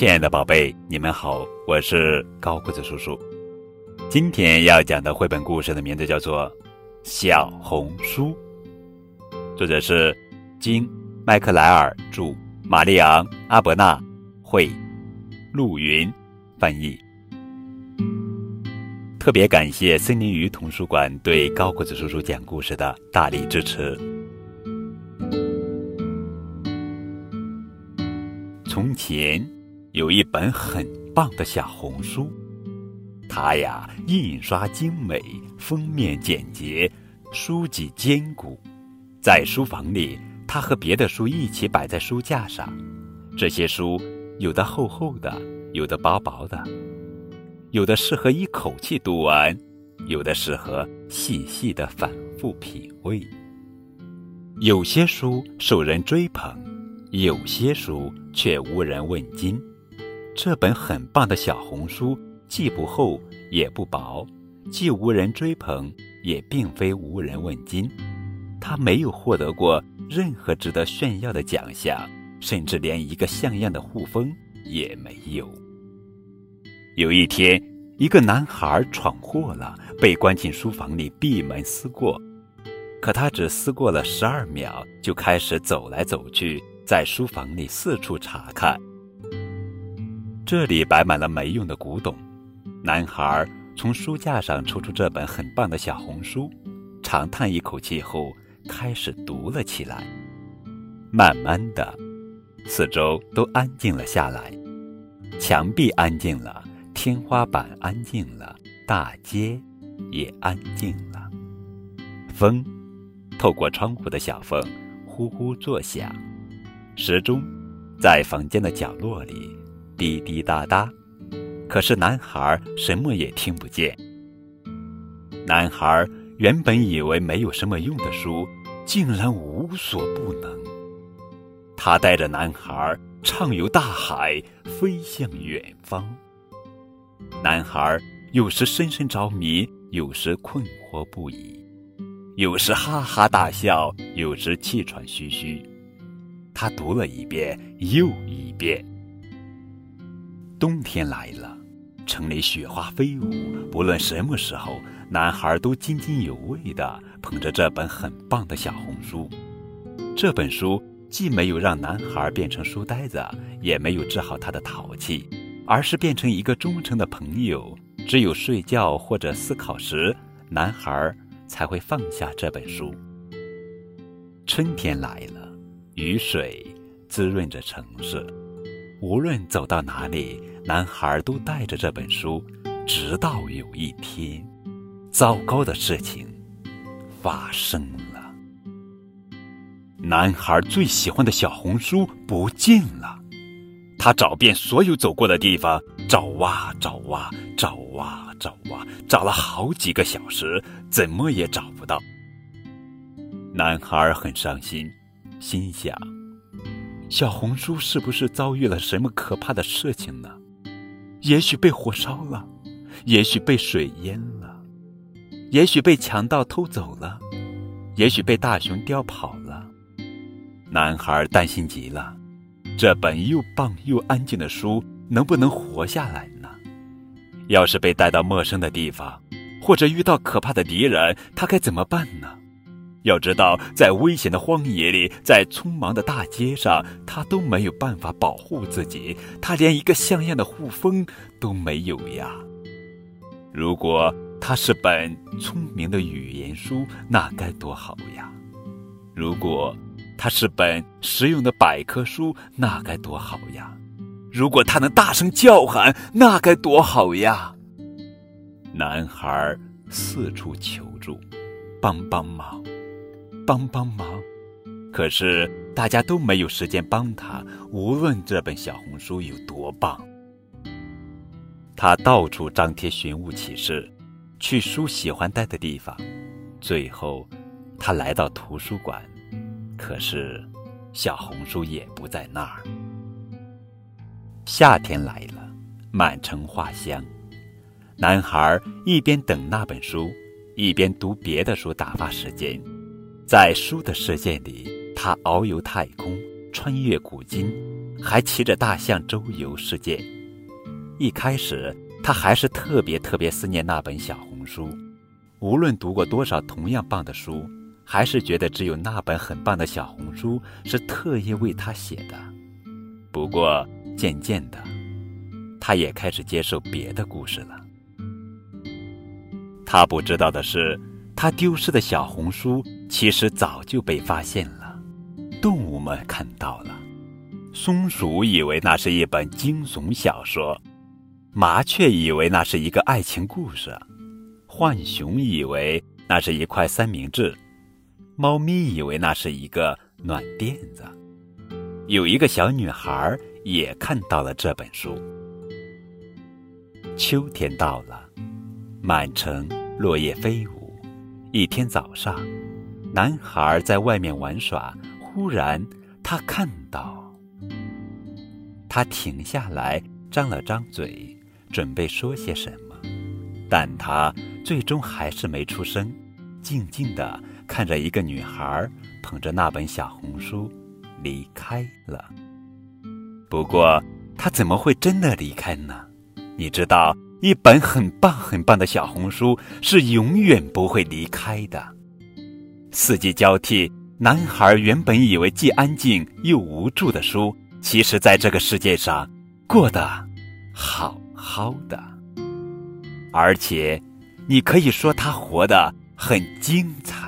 亲爱的宝贝，你们好，我是高个子叔叔。今天要讲的绘本故事的名字叫做《小红书》，作者是金·麦克莱尔著，玛丽昂·阿伯纳绘，陆云翻译。特别感谢森林鱼童书馆对高个子叔叔讲故事的大力支持。从前有一本很棒的小红书，它呀印刷精美，封面简洁，书籍坚固。在书房里，它和别的书一起摆在书架上。这些书有的厚厚的，有的薄薄的。有的适合一口气读完，有的适合细细的反复品味。有些书受人追捧，有些书却无人问津。这本很棒的小红书，既不厚也不薄，既无人追捧，也并非无人问津。它没有获得过任何值得炫耀的奖项，甚至连一个像样的护封也没有。有一天，一个男孩闯祸了，被关进书房里闭门思过。可他只思过了十二秒，就开始走来走去，在书房里四处查看。这里摆满了没用的古董。男孩从书架上抽出这本很棒的小红书，长叹一口气后，开始读了起来。慢慢的，四周都安静了下来，墙壁安静了。天花板安静了，大街也安静了。风透过窗户的小缝呼呼作响，时钟在房间的角落里滴滴答答。可是男孩什么也听不见。男孩原本以为没有什么用的书，竟然无所不能。他带着男孩畅游大海，飞向远方。男孩有时深深着迷，有时困惑不已，有时哈哈大笑，有时气喘吁吁。他读了一遍又一遍。冬天来了，城里雪花飞舞。不论什么时候，男孩都津津有味地捧着这本很棒的小红书。这本书既没有让男孩变成书呆子，也没有治好他的淘气。而是变成一个忠诚的朋友。只有睡觉或者思考时，男孩才会放下这本书。春天来了，雨水滋润着城市。无论走到哪里，男孩都带着这本书。直到有一天，糟糕的事情发生了。男孩最喜欢的小红书不见了。他找遍所有走过的地方，找啊找啊找啊找啊，找了好几个小时，怎么也找不到。男孩很伤心，心想：小红书是不是遭遇了什么可怕的事情呢？也许被火烧了，也许被水淹了，也许被强盗偷走了，也许被大熊叼跑了。男孩担心极了。这本又棒又安静的书能不能活下来呢？要是被带到陌生的地方，或者遇到可怕的敌人，他该怎么办呢？要知道，在危险的荒野里，在匆忙的大街上，他都没有办法保护自己，他连一个像样的护风都没有呀。如果他是本聪明的语言书，那该多好呀！如果……他是本实用的百科书，那该多好呀！如果他能大声叫喊，那该多好呀！男孩四处求助，帮帮忙，帮帮忙。可是大家都没有时间帮他，无论这本小红书有多棒。他到处张贴寻物启事，去书喜欢待的地方。最后，他来到图书馆。可是，小红书也不在那儿。夏天来了，满城花香。男孩一边等那本书，一边读别的书打发时间。在书的世界里，他遨游太空，穿越古今，还骑着大象周游世界。一开始，他还是特别特别思念那本小红书。无论读过多少同样棒的书，还是觉得只有那本很棒的小红书是特意为他写的。不过渐渐的，他也开始接受别的故事了。他不知道的是，他丢失的小红书其实早就被发现了，动物们看到了。松鼠以为那是一本惊悚小说，麻雀以为那是一个爱情故事，浣熊以为那是一块三明治，猫咪以为那是一个暖垫子。有一个小女孩也看到了这本书。秋天到了，满城落叶飞舞。一天早上，男孩在外面玩耍，忽然他看到。他停下来，张了张嘴，准备说些什么，但他最终还是没出声，静静地看着一个女孩捧着那本小红书离开了。不过，他怎么会真的离开呢？你知道，一本很棒很棒的小红书是永远不会离开的。四季交替，男孩原本以为既安静又无助的书。其实，在这个世界上，过得好好的，而且，你可以说他活得很精彩。